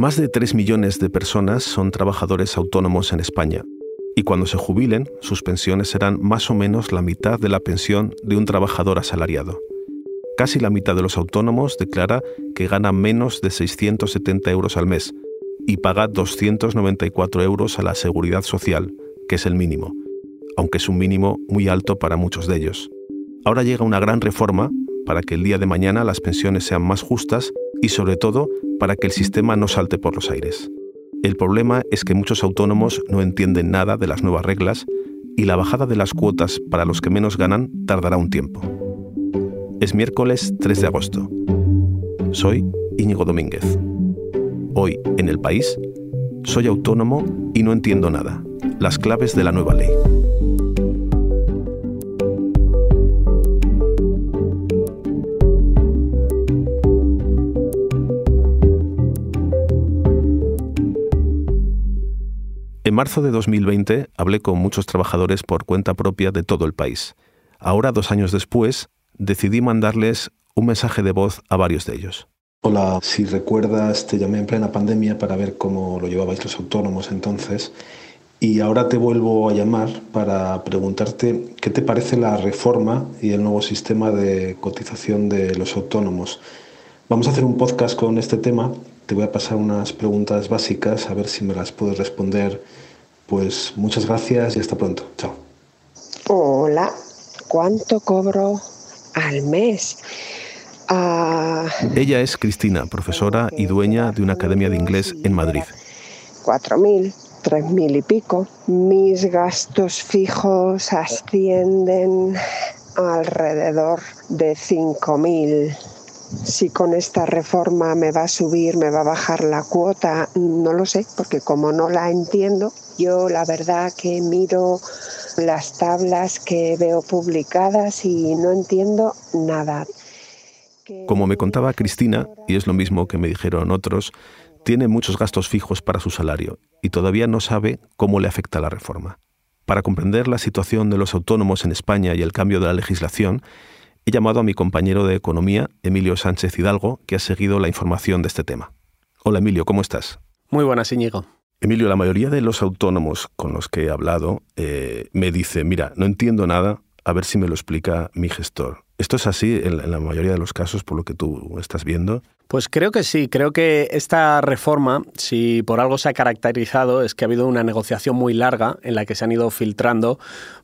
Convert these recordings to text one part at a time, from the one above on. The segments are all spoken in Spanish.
Más de 3 millones de personas son trabajadores autónomos en España y cuando se jubilen, sus pensiones serán más o menos la mitad de la pensión de un trabajador asalariado. Casi la mitad de los autónomos declara que gana menos de 670 euros al mes y paga 294 euros a la seguridad social, que es el mínimo, aunque es un mínimo muy alto para muchos de ellos. Ahora llega una gran reforma para que el día de mañana las pensiones sean más justas y sobre todo para que el sistema no salte por los aires. El problema es que muchos autónomos no entienden nada de las nuevas reglas y la bajada de las cuotas para los que menos ganan tardará un tiempo. Es miércoles 3 de agosto. Soy Íñigo Domínguez. Hoy, en el país, soy autónomo y no entiendo nada. Las claves de la nueva ley. Marzo de 2020 hablé con muchos trabajadores por cuenta propia de todo el país. Ahora, dos años después, decidí mandarles un mensaje de voz a varios de ellos. Hola, si recuerdas, te llamé en plena pandemia para ver cómo lo llevabais los autónomos entonces. Y ahora te vuelvo a llamar para preguntarte qué te parece la reforma y el nuevo sistema de cotización de los autónomos. Vamos a hacer un podcast con este tema te voy a pasar unas preguntas básicas a ver si me las puedes responder. Pues muchas gracias y hasta pronto. Chao. Hola, ¿cuánto cobro al mes? Ah, Ella es Cristina, profesora y dueña de una academia de inglés en Madrid. Cuatro mil, tres mil y pico. Mis gastos fijos ascienden alrededor de cinco mil si con esta reforma me va a subir, me va a bajar la cuota, no lo sé, porque como no la entiendo, yo la verdad que miro las tablas que veo publicadas y no entiendo nada. Como me contaba Cristina, y es lo mismo que me dijeron otros, tiene muchos gastos fijos para su salario y todavía no sabe cómo le afecta la reforma. Para comprender la situación de los autónomos en España y el cambio de la legislación, he llamado a mi compañero de economía, Emilio Sánchez Hidalgo, que ha seguido la información de este tema. Hola Emilio, ¿cómo estás? Muy buenas, Íñigo. Emilio, la mayoría de los autónomos con los que he hablado eh, me dice, mira, no entiendo nada, a ver si me lo explica mi gestor. ¿Esto es así en la mayoría de los casos por lo que tú estás viendo? Pues creo que sí, creo que esta reforma, si por algo se ha caracterizado, es que ha habido una negociación muy larga en la que se han ido filtrando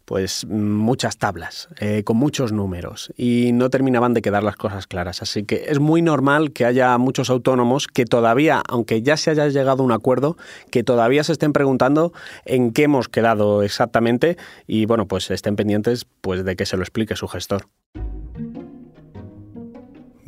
pues muchas tablas, eh, con muchos números, y no terminaban de quedar las cosas claras. Así que es muy normal que haya muchos autónomos que todavía, aunque ya se haya llegado a un acuerdo, que todavía se estén preguntando en qué hemos quedado exactamente y bueno, pues estén pendientes pues de que se lo explique su gestor.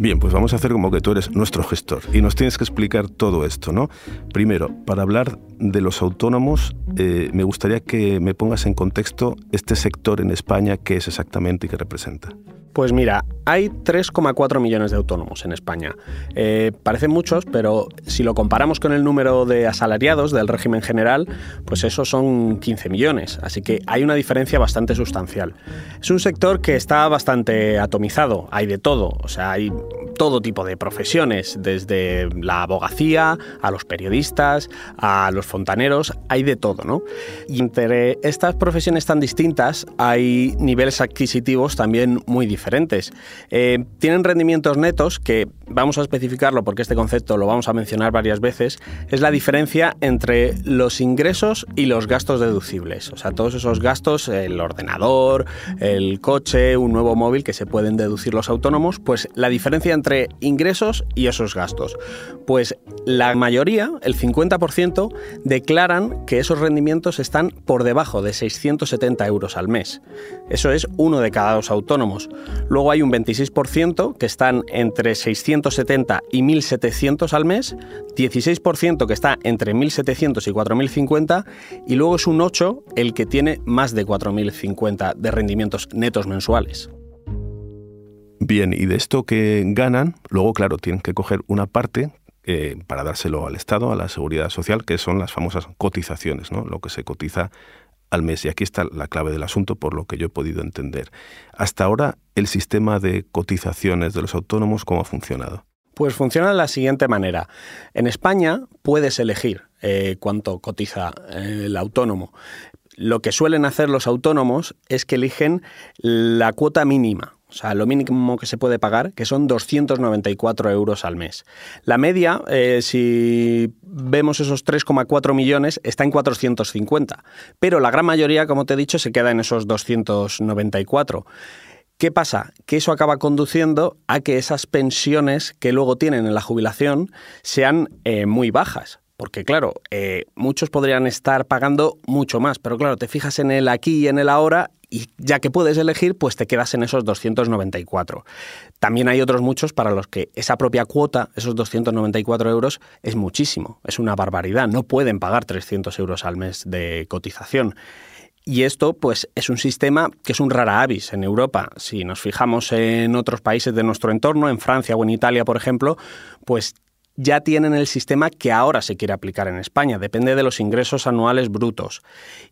Bien, pues vamos a hacer como que tú eres nuestro gestor y nos tienes que explicar todo esto, ¿no? Primero, para hablar de los autónomos, eh, me gustaría que me pongas en contexto este sector en España, qué es exactamente y qué representa. Pues mira, hay 3,4 millones de autónomos en España. Eh, parecen muchos, pero si lo comparamos con el número de asalariados del régimen general, pues esos son 15 millones. Así que hay una diferencia bastante sustancial. Es un sector que está bastante atomizado, hay de todo. O sea, hay todo tipo de profesiones, desde la abogacía, a los periodistas, a los fontaneros, hay de todo, ¿no? Y entre estas profesiones tan distintas hay niveles adquisitivos también muy diferentes. Eh, tienen rendimientos netos que, vamos a especificarlo porque este concepto lo vamos a mencionar varias veces, es la diferencia entre los ingresos y los gastos deducibles. O sea, todos esos gastos, el ordenador, el coche, un nuevo móvil que se pueden deducir los autónomos, pues la diferencia entre ingresos y esos gastos. Pues la mayoría, el 50%, declaran que esos rendimientos están por debajo de 670 euros al mes. Eso es uno de cada dos autónomos. Luego hay un 26% que están entre 670 y 1.700 al mes, 16% que está entre 1.700 y 4.050 y luego es un 8 el que tiene más de 4.050 de rendimientos netos mensuales. Bien, y de esto que ganan, luego, claro, tienen que coger una parte eh, para dárselo al Estado, a la Seguridad Social, que son las famosas cotizaciones, ¿no? lo que se cotiza al mes. Y aquí está la clave del asunto, por lo que yo he podido entender. Hasta ahora, el sistema de cotizaciones de los autónomos, ¿cómo ha funcionado? Pues funciona de la siguiente manera. En España puedes elegir eh, cuánto cotiza eh, el autónomo. Lo que suelen hacer los autónomos es que eligen la cuota mínima, o sea, lo mínimo que se puede pagar, que son 294 euros al mes. La media, eh, si vemos esos 3,4 millones, está en 450, pero la gran mayoría, como te he dicho, se queda en esos 294. ¿Qué pasa? Que eso acaba conduciendo a que esas pensiones que luego tienen en la jubilación sean eh, muy bajas. Porque claro, eh, muchos podrían estar pagando mucho más, pero claro, te fijas en el aquí y en el ahora y ya que puedes elegir, pues te quedas en esos 294. También hay otros muchos para los que esa propia cuota, esos 294 euros, es muchísimo, es una barbaridad, no pueden pagar 300 euros al mes de cotización. Y esto, pues, es un sistema que es un rara avis en Europa. Si nos fijamos en otros países de nuestro entorno, en Francia o en Italia, por ejemplo, pues ya tienen el sistema que ahora se quiere aplicar en España. Depende de los ingresos anuales brutos.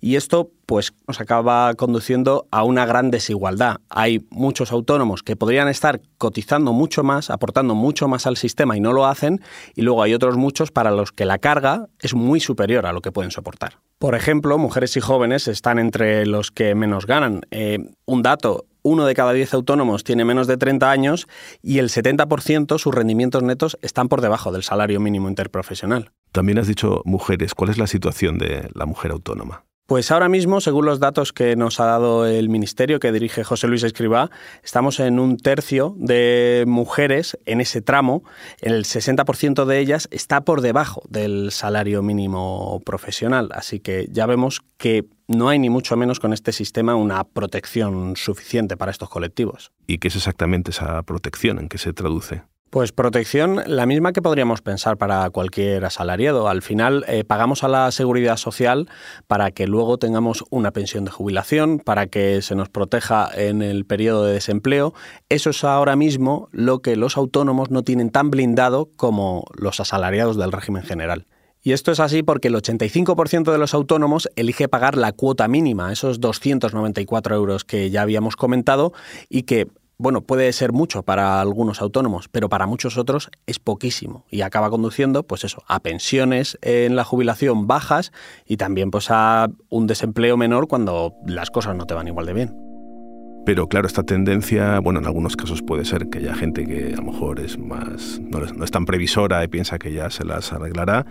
Y esto pues nos acaba conduciendo a una gran desigualdad. Hay muchos autónomos que podrían estar cotizando mucho más, aportando mucho más al sistema y no lo hacen, y luego hay otros muchos para los que la carga es muy superior a lo que pueden soportar. Por ejemplo, mujeres y jóvenes están entre los que menos ganan. Eh, un dato, uno de cada diez autónomos tiene menos de 30 años y el 70% sus rendimientos netos están por debajo del salario mínimo interprofesional. También has dicho mujeres. ¿Cuál es la situación de la mujer autónoma? Pues ahora mismo, según los datos que nos ha dado el ministerio que dirige José Luis Escribá, estamos en un tercio de mujeres en ese tramo. El 60% de ellas está por debajo del salario mínimo profesional. Así que ya vemos que no hay ni mucho menos con este sistema una protección suficiente para estos colectivos. ¿Y qué es exactamente esa protección? ¿En qué se traduce? Pues protección, la misma que podríamos pensar para cualquier asalariado. Al final eh, pagamos a la seguridad social para que luego tengamos una pensión de jubilación, para que se nos proteja en el periodo de desempleo. Eso es ahora mismo lo que los autónomos no tienen tan blindado como los asalariados del régimen general. Y esto es así porque el 85% de los autónomos elige pagar la cuota mínima, esos 294 euros que ya habíamos comentado, y que bueno, puede ser mucho para algunos autónomos, pero para muchos otros es poquísimo y acaba conduciendo, pues eso, a pensiones en la jubilación bajas y también pues a un desempleo menor cuando las cosas no te van igual de bien. Pero claro, esta tendencia, bueno, en algunos casos puede ser que haya gente que a lo mejor es más, no no es tan previsora y piensa que ya se las arreglará,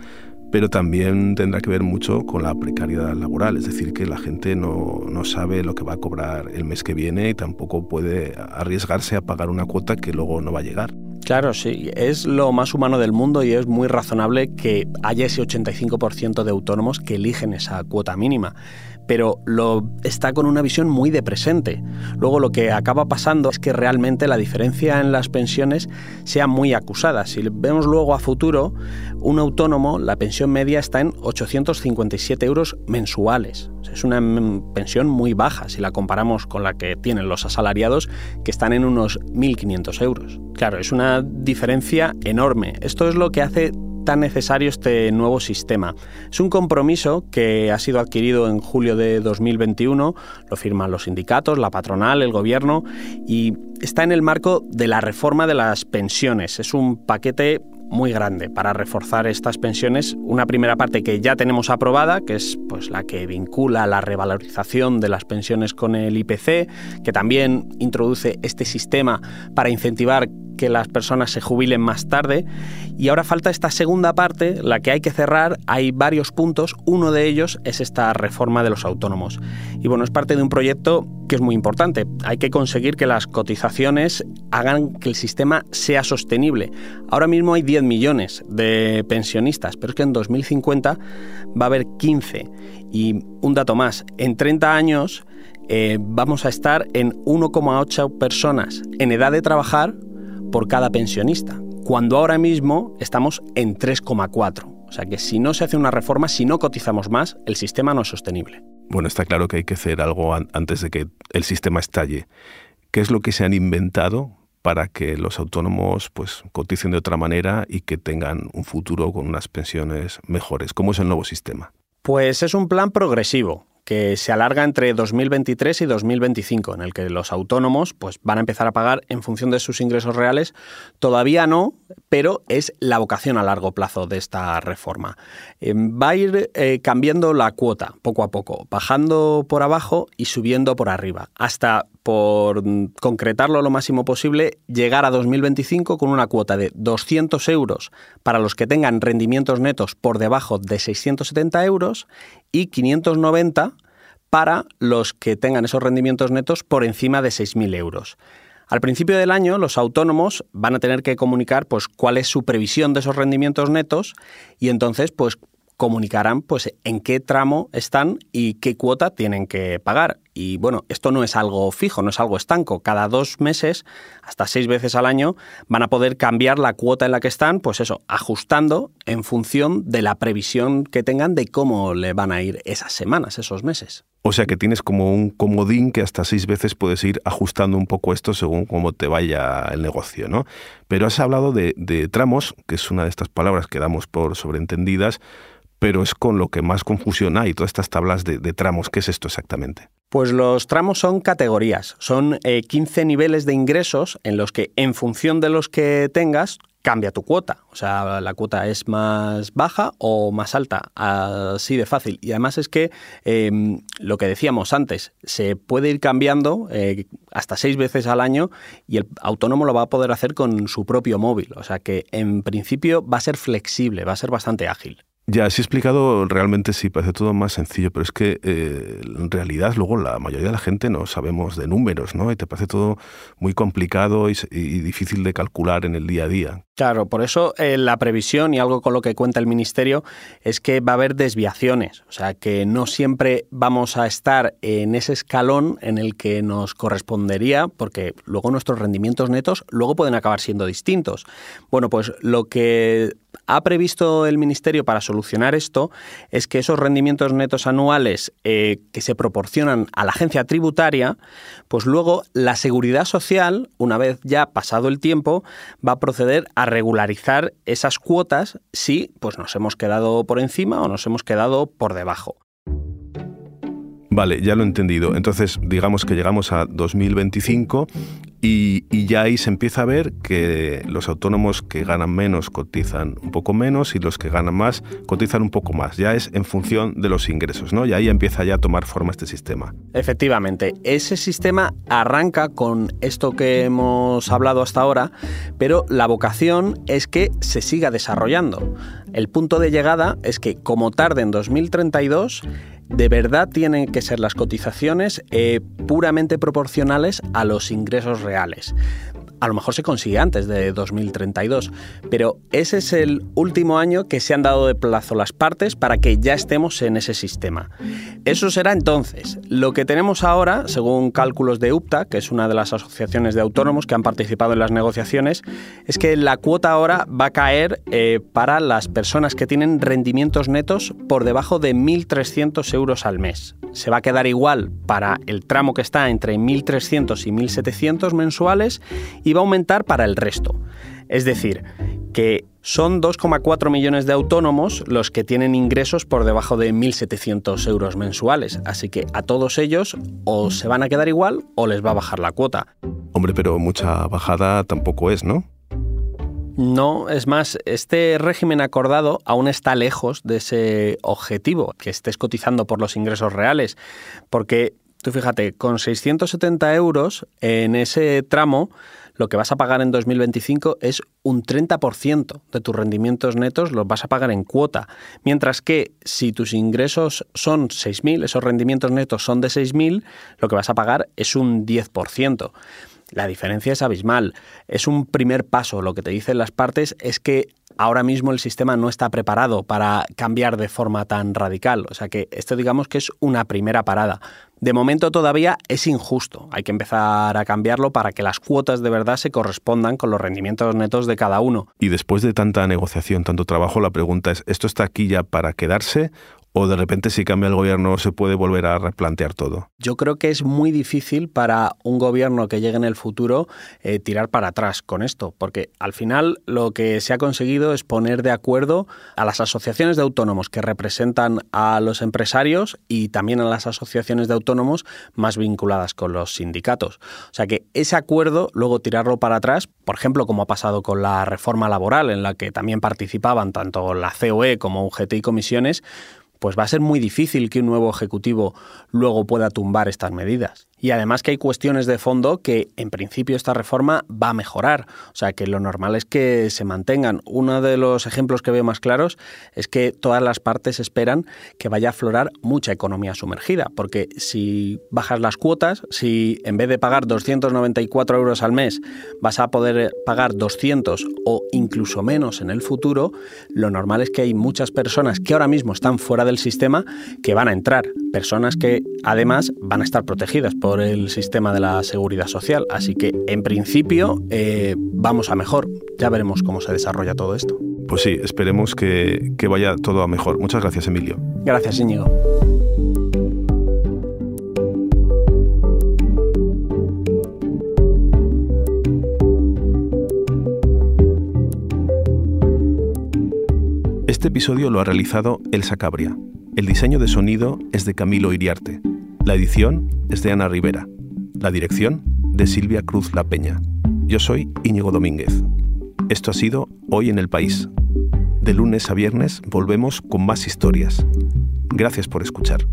pero también tendrá que ver mucho con la precariedad laboral, es decir, que la gente no, no, sabe lo que va a cobrar el mes que viene y tampoco puede arriesgarse a pagar una cuota que luego no va a llegar. Claro, sí, es lo más humano del mundo y es muy razonable que haya ese 85% de autónomos que eligen esa cuota mínima pero lo está con una visión muy de presente. Luego lo que acaba pasando es que realmente la diferencia en las pensiones sea muy acusada. Si vemos luego a futuro, un autónomo, la pensión media está en 857 euros mensuales. Es una pensión muy baja si la comparamos con la que tienen los asalariados, que están en unos 1.500 euros. Claro, es una diferencia enorme. Esto es lo que hace tan necesario este nuevo sistema. Es un compromiso que ha sido adquirido en julio de 2021, lo firman los sindicatos, la patronal, el gobierno y está en el marco de la reforma de las pensiones. Es un paquete muy grande para reforzar estas pensiones. Una primera parte que ya tenemos aprobada, que es pues, la que vincula la revalorización de las pensiones con el IPC, que también introduce este sistema para incentivar que las personas se jubilen más tarde. Y ahora falta esta segunda parte, la que hay que cerrar. Hay varios puntos. Uno de ellos es esta reforma de los autónomos. Y bueno, es parte de un proyecto que es muy importante. Hay que conseguir que las cotizaciones hagan que el sistema sea sostenible. Ahora mismo hay 10 millones de pensionistas, pero es que en 2050 va a haber 15. Y un dato más, en 30 años eh, vamos a estar en 1,8 personas en edad de trabajar por cada pensionista, cuando ahora mismo estamos en 3,4. O sea que si no se hace una reforma, si no cotizamos más, el sistema no es sostenible. Bueno, está claro que hay que hacer algo antes de que el sistema estalle. ¿Qué es lo que se han inventado para que los autónomos pues coticen de otra manera y que tengan un futuro con unas pensiones mejores? ¿Cómo es el nuevo sistema? Pues es un plan progresivo que se alarga entre 2023 y 2025, en el que los autónomos pues, van a empezar a pagar en función de sus ingresos reales. Todavía no, pero es la vocación a largo plazo de esta reforma. Eh, va a ir eh, cambiando la cuota poco a poco, bajando por abajo y subiendo por arriba, hasta por concretarlo lo máximo posible, llegar a 2025 con una cuota de 200 euros para los que tengan rendimientos netos por debajo de 670 euros y 590 para los que tengan esos rendimientos netos por encima de 6.000 euros. Al principio del año, los autónomos van a tener que comunicar pues, cuál es su previsión de esos rendimientos netos y entonces pues, comunicarán pues, en qué tramo están y qué cuota tienen que pagar. Y bueno, esto no es algo fijo, no es algo estanco. Cada dos meses, hasta seis veces al año, van a poder cambiar la cuota en la que están, pues eso, ajustando en función de la previsión que tengan de cómo le van a ir esas semanas, esos meses. O sea que tienes como un comodín que hasta seis veces puedes ir ajustando un poco esto según cómo te vaya el negocio, ¿no? Pero has hablado de, de tramos, que es una de estas palabras que damos por sobreentendidas, pero es con lo que más confusión hay, todas estas tablas de, tramos. ¿Qué es esto exactamente? Pues los tramos son categorías, son 15 eh, niveles de ingresos en los que en función de los que tengas cambia tu cuota. O sea, la cuota es más baja o más alta, así de fácil. Y además es que em, lo que decíamos antes, se puede ir cambiando eh, hasta seis veces al año y el autónomo lo va a poder hacer con su propio móvil. O sea que en principio va a ser flexible, va a ser bastante ágil. Ya, he explicado, realmente sí, parece todo más sencillo, pero es que eh, en realidad luego la mayoría de la gente no sabemos de números, ¿no? Y te parece todo muy complicado y, difícil de calcular en el día a día. Claro, por eso eh, la previsión y algo con lo que cuenta el Ministerio es que va a haber desviaciones, o sea, que no siempre vamos a estar en ese escalón en el que nos correspondería, porque luego nuestros rendimientos netos luego pueden acabar siendo distintos. Bueno, pues lo que ha previsto el Ministerio para solucionar esto es que esos rendimientos netos anuales eh, que se proporcionan a la agencia tributaria, pues luego la seguridad social, una vez ya pasado el tiempo, va a proceder a regularizar esas cuotas si pues, nos hemos quedado por encima o nos hemos quedado por debajo. Vale, ya lo he entendido. Entonces, digamos que llegamos a 2025 y, ya ahí se empieza a ver que los autónomos que ganan menos cotizan un poco menos y los que ganan más cotizan un poco más. Ya es en función de los ingresos, ¿no? Y ahí empieza ya a tomar forma este sistema. Efectivamente, ese sistema arranca con esto que hemos hablado hasta ahora, pero la vocación es que se siga desarrollando. El punto de llegada es que como tarde en 2032 de verdad tienen que ser las cotizaciones eh, puramente proporcionales a los ingresos reales a lo mejor se consigue antes de 2032, pero ese es el último año que se han dado de plazo las partes para que ya estemos en ese sistema. Eso será entonces. Lo que tenemos ahora, según cálculos de UPTA, que es una de las asociaciones de autónomos que han participado en las negociaciones, es que la cuota ahora va a caer eh, para las personas que tienen rendimientos netos por debajo de 1.300 euros al mes. Se va a quedar igual para el tramo que está entre 1.300 y 1.700 mensuales y va a aumentar para el resto. Es decir, que son 2,4 millones de autónomos los que tienen ingresos por debajo de 1.700 euros mensuales, así que a todos ellos o se van a quedar igual o les va a bajar la cuota. Hombre, pero mucha bajada tampoco es, ¿no? No, es más, este régimen acordado aún está lejos de ese objetivo, que estés cotizando por los ingresos reales, porque tú fíjate, con 670 euros en ese tramo, lo que vas a pagar en 2025 es un 30% de tus rendimientos netos los vas a pagar en cuota, mientras que si tus ingresos son 6.000, esos rendimientos netos son de 6.000, lo que vas a pagar es un 10%. La diferencia es abismal. Es un primer paso. Lo que te dicen las partes es que ahora mismo el sistema no está preparado para cambiar de forma tan radical. O sea que esto digamos que es una primera parada. De momento todavía es injusto. Hay que empezar a cambiarlo para que las cuotas de verdad se correspondan con los rendimientos netos de cada uno. Y después de tanta negociación, tanto trabajo, la pregunta es, ¿esto está aquí ya para quedarse o de repente si cambia el gobierno se puede volver a replantear todo? Yo creo que es muy difícil para un gobierno que llegue en el futuro eh, tirar para atrás con esto, porque al final lo que se ha conseguido es poner de acuerdo a las asociaciones de autónomos que representan a los empresarios y también a las asociaciones de autónomos más vinculadas con los sindicatos. O sea que ese acuerdo, luego tirarlo para atrás, por ejemplo, como ha pasado con la reforma laboral, en la que también participaban tanto la COE como UGT y comisiones, pues va a ser muy difícil que un nuevo ejecutivo luego pueda tumbar estas medidas. Y además que hay cuestiones de fondo que en principio esta reforma va a mejorar. O sea que lo normal es que se mantengan. Uno de los ejemplos que veo más claros es que todas las partes esperan que vaya a aflorar mucha economía sumergida. Porque si bajas las cuotas, si en vez de pagar 294 euros al mes vas a poder pagar 200 o incluso menos en el futuro, lo normal es que hay muchas personas que ahora mismo están fuera del sistema que van a entrar. Personas que además van a estar protegidas por el sistema de la seguridad social. Así que, en principio, eh, vamos a mejor. Ya veremos cómo se desarrolla todo esto. Pues sí, esperemos que, que vaya todo a mejor. Muchas gracias, Emilio. Gracias, Íñigo. Este episodio lo ha realizado Elsa Cabria. El diseño de sonido es de Camilo Iriarte. La edición es de Ana Rivera. La dirección de Silvia Cruz La Peña. Yo soy Íñigo Domínguez. Esto ha sido Hoy en el País. De lunes a viernes volvemos con más historias. Gracias por escuchar.